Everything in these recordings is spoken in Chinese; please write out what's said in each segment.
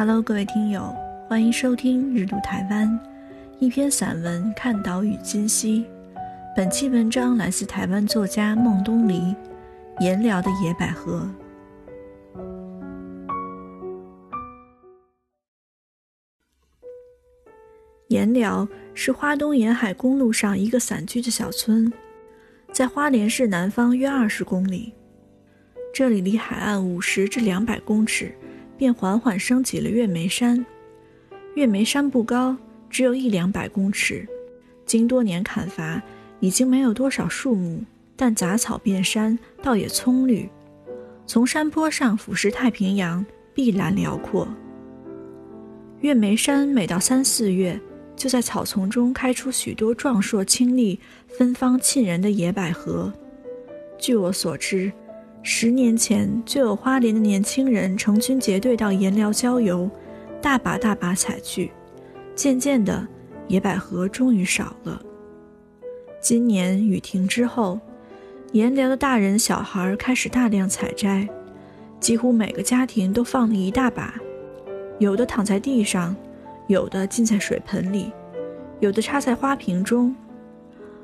Hello，各位听友，欢迎收听《日读台湾》，一篇散文《看岛屿今夕》。本期文章来自台湾作家孟东篱，《颜辽的野百合》。颜辽是花东沿海公路上一个散居的小村，在花莲市南方约二十公里。这里离海岸五十至两百公尺，便缓缓升起了月眉山。月眉山不高，只有一两百公尺，经多年砍伐，已经没有多少树木，但杂草遍山，倒也葱绿。从山坡上俯视太平洋，碧蓝辽阔。月眉山每到三四月。就在草丛中开出许多壮硕清丽、芬芳沁人的野百合。据我所知，十年前就有花莲的年轻人成群结队到颜寮郊游，大把大把采去。渐渐的，野百合终于少了。今年雨停之后，颜寮的大人小孩开始大量采摘，几乎每个家庭都放了一大把，有的躺在地上。有的浸在水盆里，有的插在花瓶中。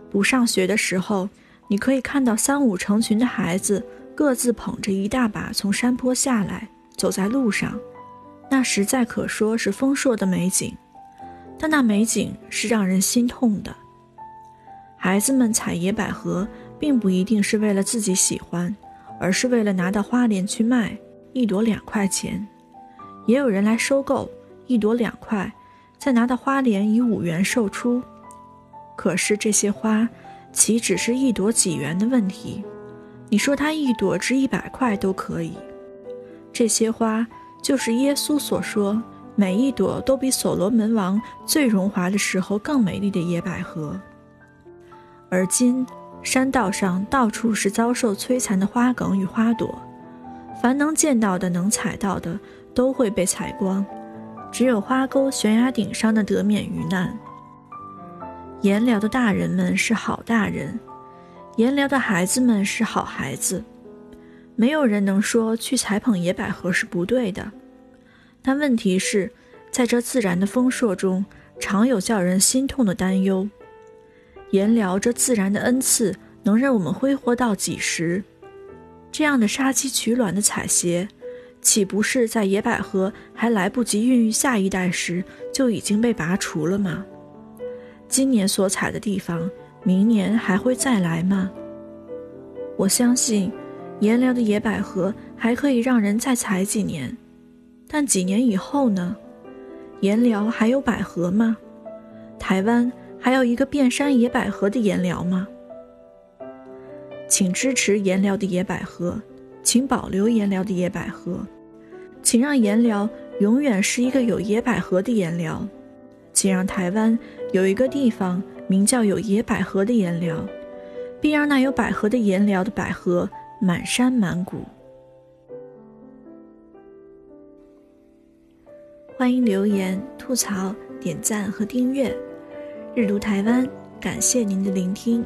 不上学的时候，你可以看到三五成群的孩子各自捧着一大把从山坡下来，走在路上，那实在可说是丰硕的美景。但那美景是让人心痛的。孩子们采野百合，并不一定是为了自己喜欢，而是为了拿到花莲去卖，一朵两块钱。也有人来收购。一朵两块，再拿到花莲以五元售出。可是这些花，岂只是一朵几元的问题？你说它一朵值一百块都可以。这些花，就是耶稣所说，每一朵都比所罗门王最荣华的时候更美丽的野百合。而今，山道上到处是遭受摧残的花梗与花朵，凡能见到的、能采到的，都会被采光。只有花沟悬崖顶上的得免于难。颜辽的大人们是好大人，颜辽的孩子们是好孩子，没有人能说去采捧野百合是不对的。但问题是，在这自然的丰硕中，常有叫人心痛的担忧。颜辽这自然的恩赐，能让我们挥霍到几时？这样的杀鸡取卵的采撷。岂不是在野百合还来不及孕育下一代时就已经被拔除了吗？今年所采的地方，明年还会再来吗？我相信，颜辽的野百合还可以让人再采几年，但几年以后呢？颜辽还有百合吗？台湾还有一个遍山野百合的颜辽吗？请支持颜辽的野百合，请保留颜辽的野百合。请让颜辽永远是一个有野百合的颜辽，请让台湾有一个地方名叫有野百合的颜料，并让那有百合的颜料的百合满山满谷。欢迎留言、吐槽、点赞和订阅。日读台湾，感谢您的聆听。